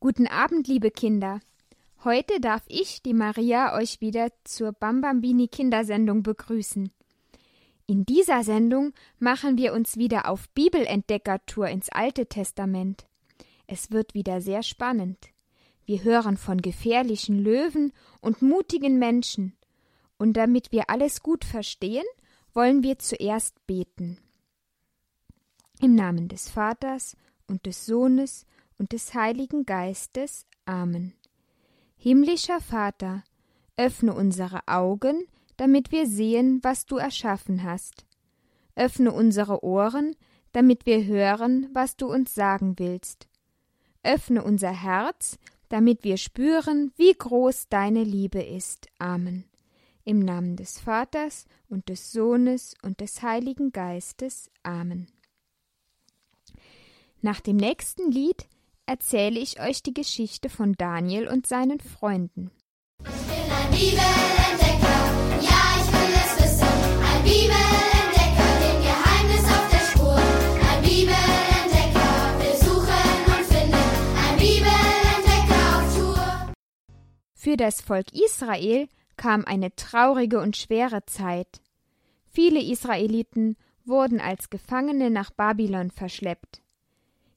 Guten Abend, liebe Kinder. Heute darf ich, die Maria, euch wieder zur Bambambini Kindersendung begrüßen. In dieser Sendung machen wir uns wieder auf Bibelentdeckertour ins Alte Testament. Es wird wieder sehr spannend. Wir hören von gefährlichen Löwen und mutigen Menschen. Und damit wir alles gut verstehen, wollen wir zuerst beten. Im Namen des Vaters und des Sohnes und des Heiligen Geistes. Amen. Himmlischer Vater, öffne unsere Augen, damit wir sehen, was du erschaffen hast. Öffne unsere Ohren, damit wir hören, was du uns sagen willst. Öffne unser Herz, damit wir spüren, wie groß deine Liebe ist. Amen. Im Namen des Vaters und des Sohnes und des Heiligen Geistes. Amen. Nach dem nächsten Lied erzähle ich euch die Geschichte von Daniel und seinen Freunden. Ich bin ein Bibelentdecker, ja, ich will es wissen. Ein Bibelentdecker, dem Geheimnis auf der Spur. Ein Bibelentdecker, will suchen und finden. Ein Bibelentdecker auf Tour. Für das Volk Israel kam eine traurige und schwere Zeit. Viele Israeliten wurden als Gefangene nach Babylon verschleppt.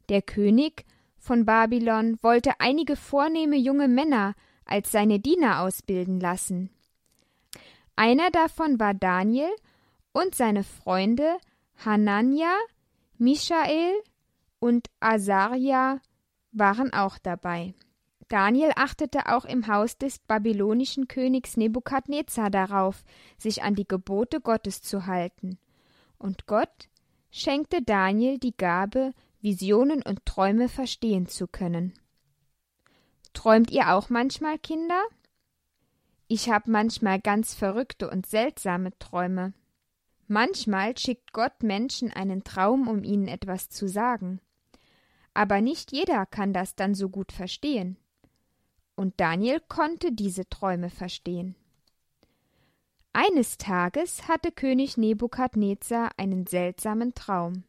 Der König von Babylon wollte einige vornehme junge Männer als seine Diener ausbilden lassen. Einer davon war Daniel und seine Freunde Hanania, Michael und Asaria waren auch dabei. Daniel achtete auch im Haus des babylonischen Königs Nebukadnezar darauf, sich an die Gebote Gottes zu halten. Und Gott schenkte Daniel die Gabe, Visionen und Träume verstehen zu können. Träumt ihr auch manchmal, Kinder? Ich habe manchmal ganz verrückte und seltsame Träume. Manchmal schickt Gott Menschen einen Traum, um ihnen etwas zu sagen. Aber nicht jeder kann das dann so gut verstehen. Und Daniel konnte diese Träume verstehen. Eines Tages hatte König Nebukadnezar einen seltsamen Traum.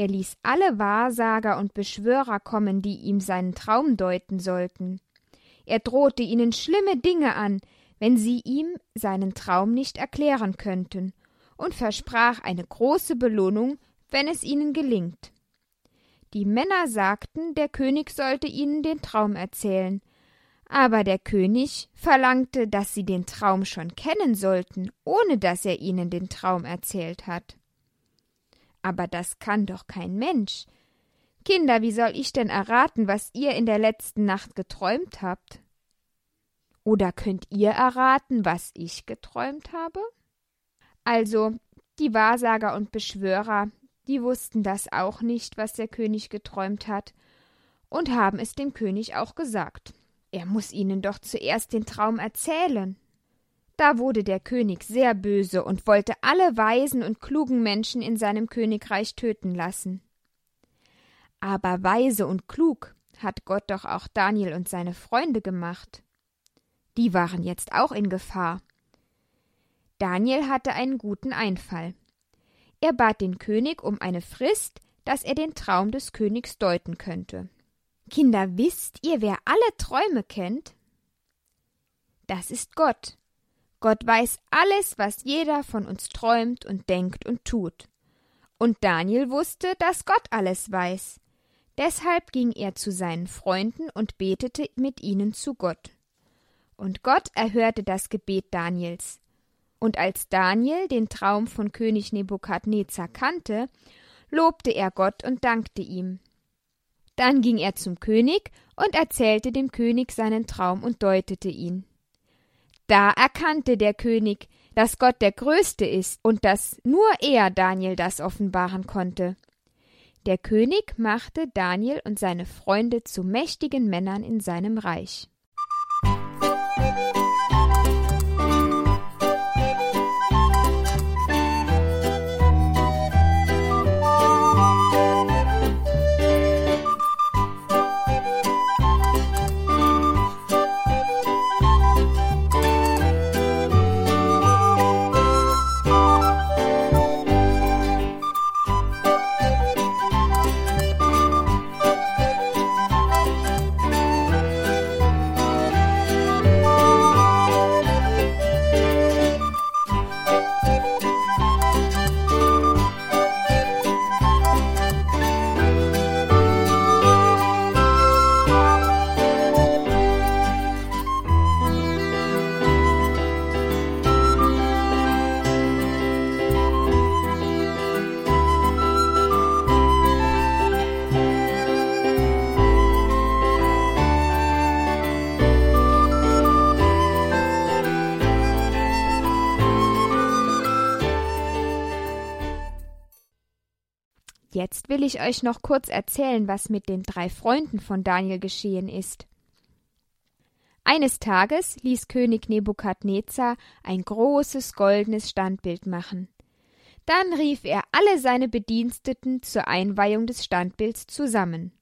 Er ließ alle Wahrsager und Beschwörer kommen, die ihm seinen Traum deuten sollten. Er drohte ihnen schlimme Dinge an, wenn sie ihm seinen Traum nicht erklären könnten, und versprach eine große Belohnung, wenn es ihnen gelingt. Die Männer sagten, der König sollte ihnen den Traum erzählen, aber der König verlangte, dass sie den Traum schon kennen sollten, ohne dass er ihnen den Traum erzählt hat. Aber das kann doch kein Mensch. Kinder, wie soll ich denn erraten, was ihr in der letzten Nacht geträumt habt? Oder könnt ihr erraten, was ich geträumt habe? Also, die Wahrsager und Beschwörer, die wussten das auch nicht, was der König geträumt hat, und haben es dem König auch gesagt. Er muss ihnen doch zuerst den Traum erzählen. Da wurde der König sehr böse und wollte alle weisen und klugen Menschen in seinem Königreich töten lassen. Aber weise und klug hat Gott doch auch Daniel und seine Freunde gemacht. Die waren jetzt auch in Gefahr. Daniel hatte einen guten Einfall. Er bat den König um eine Frist, dass er den Traum des Königs deuten könnte. Kinder, wisst ihr, wer alle Träume kennt? Das ist Gott. Gott weiß alles, was jeder von uns träumt und denkt und tut. Und Daniel wusste, dass Gott alles weiß. Deshalb ging er zu seinen Freunden und betete mit ihnen zu Gott. Und Gott erhörte das Gebet Daniels. Und als Daniel den Traum von König Nebukadnezar kannte, lobte er Gott und dankte ihm. Dann ging er zum König und erzählte dem König seinen Traum und deutete ihn. Da erkannte der König, dass Gott der Größte ist und dass nur er Daniel das offenbaren konnte. Der König machte Daniel und seine Freunde zu mächtigen Männern in seinem Reich. Jetzt will ich euch noch kurz erzählen, was mit den drei Freunden von Daniel geschehen ist. Eines Tages ließ König Nebukadnezar ein großes goldenes Standbild machen. Dann rief er alle seine Bediensteten zur Einweihung des Standbilds zusammen.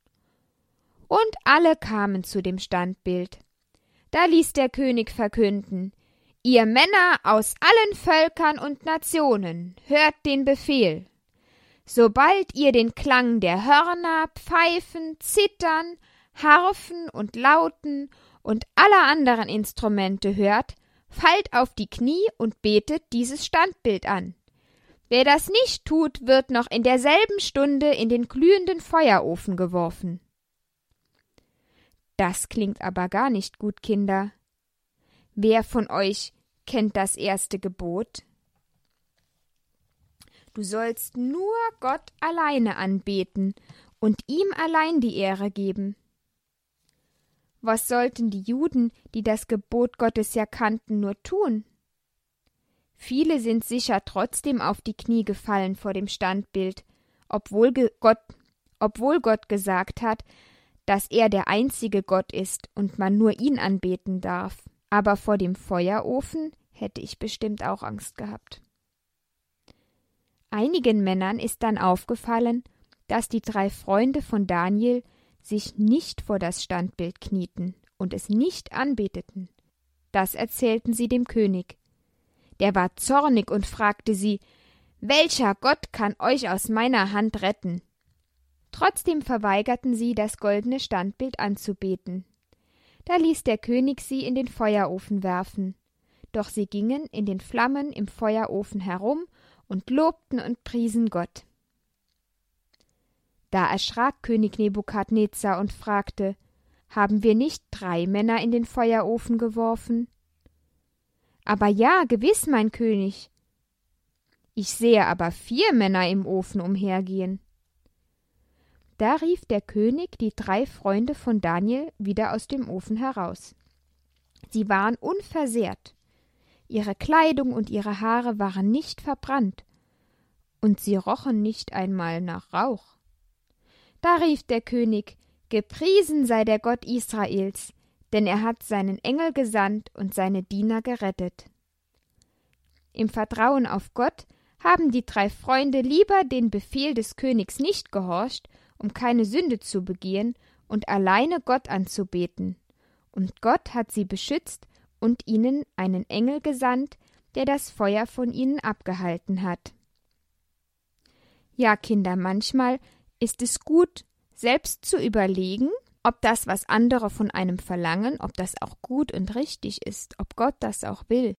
Und alle kamen zu dem Standbild. Da ließ der König verkünden Ihr Männer aus allen Völkern und Nationen, hört den Befehl. Sobald ihr den Klang der Hörner, Pfeifen, Zittern, Harfen und Lauten und aller anderen Instrumente hört, fallt auf die Knie und betet dieses Standbild an. Wer das nicht tut, wird noch in derselben Stunde in den glühenden Feuerofen geworfen. Das klingt aber gar nicht gut, Kinder. Wer von euch kennt das erste Gebot? Du sollst nur Gott alleine anbeten und ihm allein die Ehre geben. Was sollten die Juden, die das Gebot Gottes ja kannten, nur tun? Viele sind sicher trotzdem auf die Knie gefallen vor dem Standbild, obwohl Gott, obwohl Gott gesagt hat, dass er der einzige Gott ist und man nur ihn anbeten darf. Aber vor dem Feuerofen hätte ich bestimmt auch Angst gehabt. Einigen Männern ist dann aufgefallen, dass die drei Freunde von Daniel sich nicht vor das Standbild knieten und es nicht anbeteten. Das erzählten sie dem König. Der war zornig und fragte sie Welcher Gott kann euch aus meiner Hand retten? Trotzdem verweigerten sie, das goldene Standbild anzubeten. Da ließ der König sie in den Feuerofen werfen. Doch sie gingen in den Flammen im Feuerofen herum und lobten und priesen Gott. Da erschrak König Nebukadnezar und fragte Haben wir nicht drei Männer in den Feuerofen geworfen? Aber ja, gewiss, mein König. Ich sehe aber vier Männer im Ofen umhergehen. Da rief der König die drei Freunde von Daniel wieder aus dem Ofen heraus. Sie waren unversehrt, ihre Kleidung und ihre Haare waren nicht verbrannt, und sie rochen nicht einmal nach Rauch. Da rief der König Gepriesen sei der Gott Israels, denn er hat seinen Engel gesandt und seine Diener gerettet. Im Vertrauen auf Gott haben die drei Freunde lieber den Befehl des Königs nicht gehorcht um keine Sünde zu begehen und alleine Gott anzubeten. Und Gott hat sie beschützt und ihnen einen Engel gesandt, der das Feuer von ihnen abgehalten hat. Ja, Kinder, manchmal ist es gut, selbst zu überlegen, ob das, was andere von einem verlangen, ob das auch gut und richtig ist, ob Gott das auch will.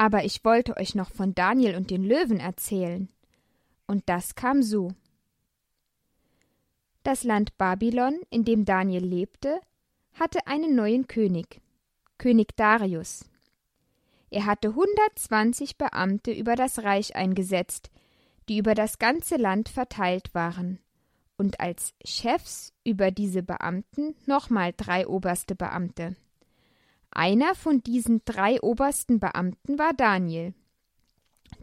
Aber ich wollte euch noch von Daniel und den Löwen erzählen. Und das kam so. Das Land Babylon, in dem Daniel lebte, hatte einen neuen König, König Darius. Er hatte 120 Beamte über das Reich eingesetzt, die über das ganze Land verteilt waren, und als Chefs über diese Beamten nochmal drei oberste Beamte. Einer von diesen drei obersten Beamten war Daniel.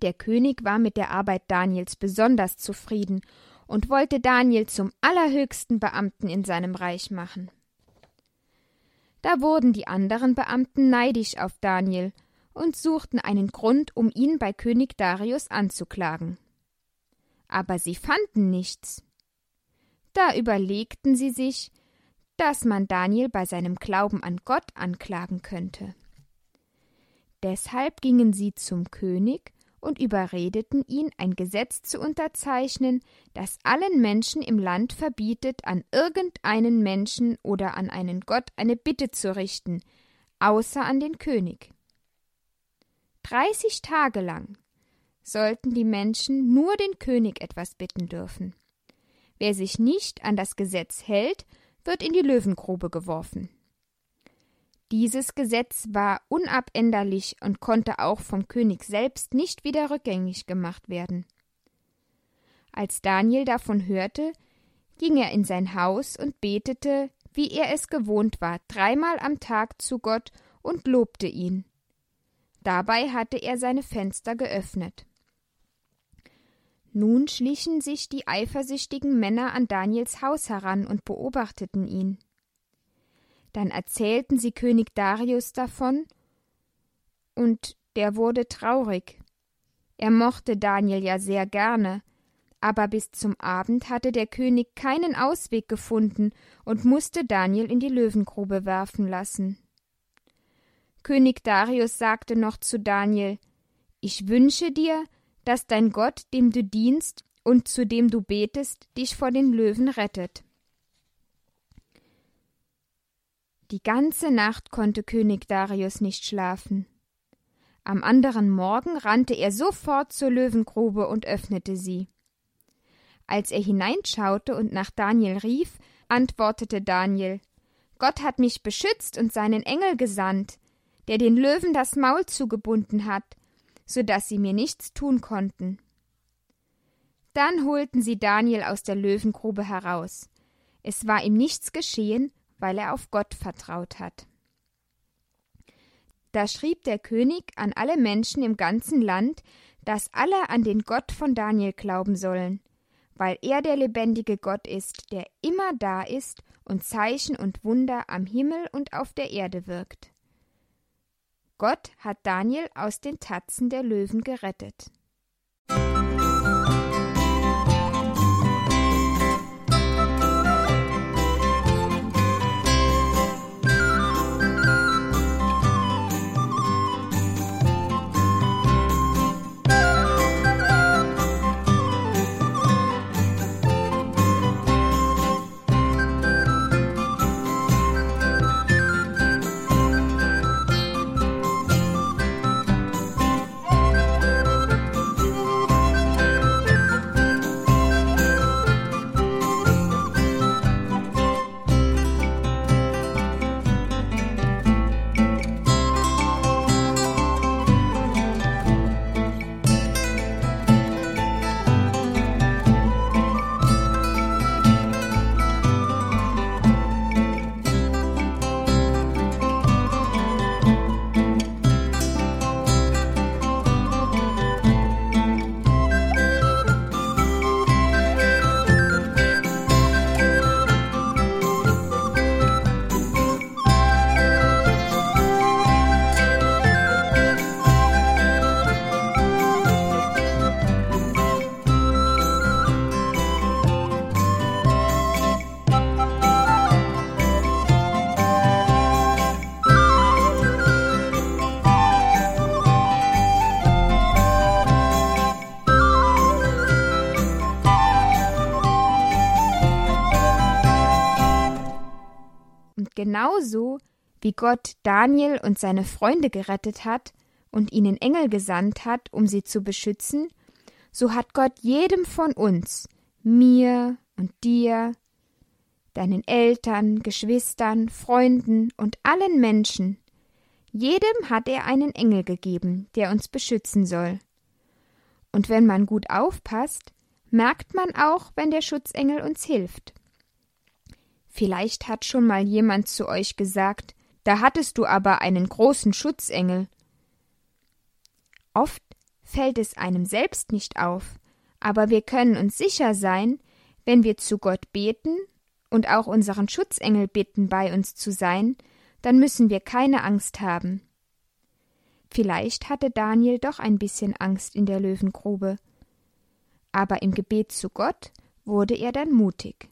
Der König war mit der Arbeit Daniels besonders zufrieden und wollte Daniel zum allerhöchsten Beamten in seinem Reich machen. Da wurden die anderen Beamten neidisch auf Daniel und suchten einen Grund, um ihn bei König Darius anzuklagen. Aber sie fanden nichts. Da überlegten sie sich, dass man Daniel bei seinem Glauben an Gott anklagen könnte. Deshalb gingen sie zum König und überredeten ihn, ein Gesetz zu unterzeichnen, das allen Menschen im Land verbietet, an irgendeinen Menschen oder an einen Gott eine Bitte zu richten, außer an den König. Dreißig Tage lang sollten die Menschen nur den König etwas bitten dürfen. Wer sich nicht an das Gesetz hält, wird in die Löwengrube geworfen. Dieses Gesetz war unabänderlich und konnte auch vom König selbst nicht wieder rückgängig gemacht werden. Als Daniel davon hörte, ging er in sein Haus und betete, wie er es gewohnt war, dreimal am Tag zu Gott und lobte ihn. Dabei hatte er seine Fenster geöffnet. Nun schlichen sich die eifersüchtigen Männer an Daniels Haus heran und beobachteten ihn. Dann erzählten sie König Darius davon, und der wurde traurig. Er mochte Daniel ja sehr gerne, aber bis zum Abend hatte der König keinen Ausweg gefunden und musste Daniel in die Löwengrube werfen lassen. König Darius sagte noch zu Daniel Ich wünsche dir, dass dein Gott, dem du dienst und zu dem du betest, dich vor den Löwen rettet. Die ganze Nacht konnte König Darius nicht schlafen. Am anderen Morgen rannte er sofort zur Löwengrube und öffnete sie. Als er hineinschaute und nach Daniel rief, antwortete Daniel Gott hat mich beschützt und seinen Engel gesandt, der den Löwen das Maul zugebunden hat, so dass sie mir nichts tun konnten. Dann holten sie Daniel aus der Löwengrube heraus. Es war ihm nichts geschehen, weil er auf Gott vertraut hat. Da schrieb der König an alle Menschen im ganzen Land, dass alle an den Gott von Daniel glauben sollen, weil er der lebendige Gott ist, der immer da ist und Zeichen und Wunder am Himmel und auf der Erde wirkt. Gott hat Daniel aus den Tatzen der Löwen gerettet. Genauso wie Gott Daniel und seine Freunde gerettet hat und ihnen Engel gesandt hat, um sie zu beschützen, so hat Gott jedem von uns, mir und dir, deinen Eltern, Geschwistern, Freunden und allen Menschen, jedem hat er einen Engel gegeben, der uns beschützen soll. Und wenn man gut aufpasst, merkt man auch, wenn der Schutzengel uns hilft. Vielleicht hat schon mal jemand zu euch gesagt, da hattest du aber einen großen Schutzengel. Oft fällt es einem selbst nicht auf, aber wir können uns sicher sein, wenn wir zu Gott beten und auch unseren Schutzengel bitten, bei uns zu sein, dann müssen wir keine Angst haben. Vielleicht hatte Daniel doch ein bisschen Angst in der Löwengrube, aber im Gebet zu Gott wurde er dann mutig.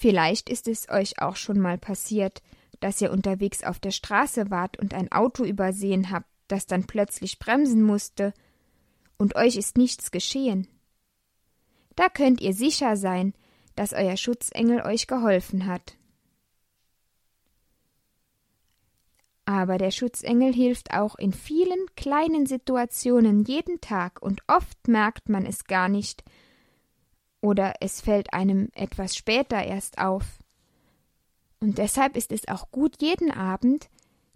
Vielleicht ist es euch auch schon mal passiert, dass ihr unterwegs auf der Straße wart und ein Auto übersehen habt, das dann plötzlich bremsen musste, und euch ist nichts geschehen. Da könnt ihr sicher sein, dass euer Schutzengel euch geholfen hat. Aber der Schutzengel hilft auch in vielen kleinen Situationen jeden Tag, und oft merkt man es gar nicht, oder es fällt einem etwas später erst auf. Und deshalb ist es auch gut, jeden Abend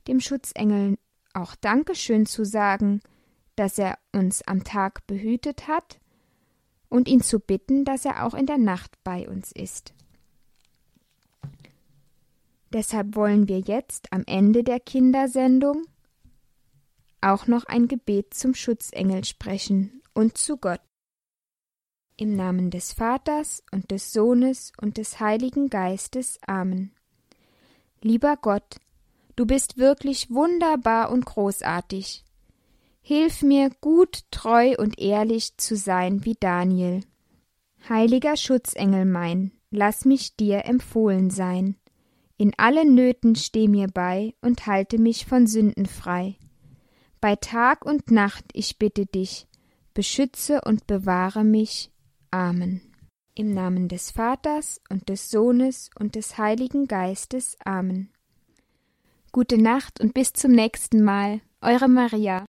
dem Schutzengel auch Dankeschön zu sagen, dass er uns am Tag behütet hat, und ihn zu bitten, dass er auch in der Nacht bei uns ist. Deshalb wollen wir jetzt am Ende der Kindersendung auch noch ein Gebet zum Schutzengel sprechen und zu Gott. Im Namen des Vaters und des Sohnes und des Heiligen Geistes. Amen. Lieber Gott, du bist wirklich wunderbar und großartig. Hilf mir, gut, treu und ehrlich zu sein wie Daniel. Heiliger Schutzengel mein, lass mich dir empfohlen sein. In allen Nöten steh mir bei und halte mich von Sünden frei. Bei Tag und Nacht ich bitte dich, beschütze und bewahre mich Amen. Im Namen des Vaters und des Sohnes und des Heiligen Geistes. Amen. Gute Nacht und bis zum nächsten Mal. Eure Maria.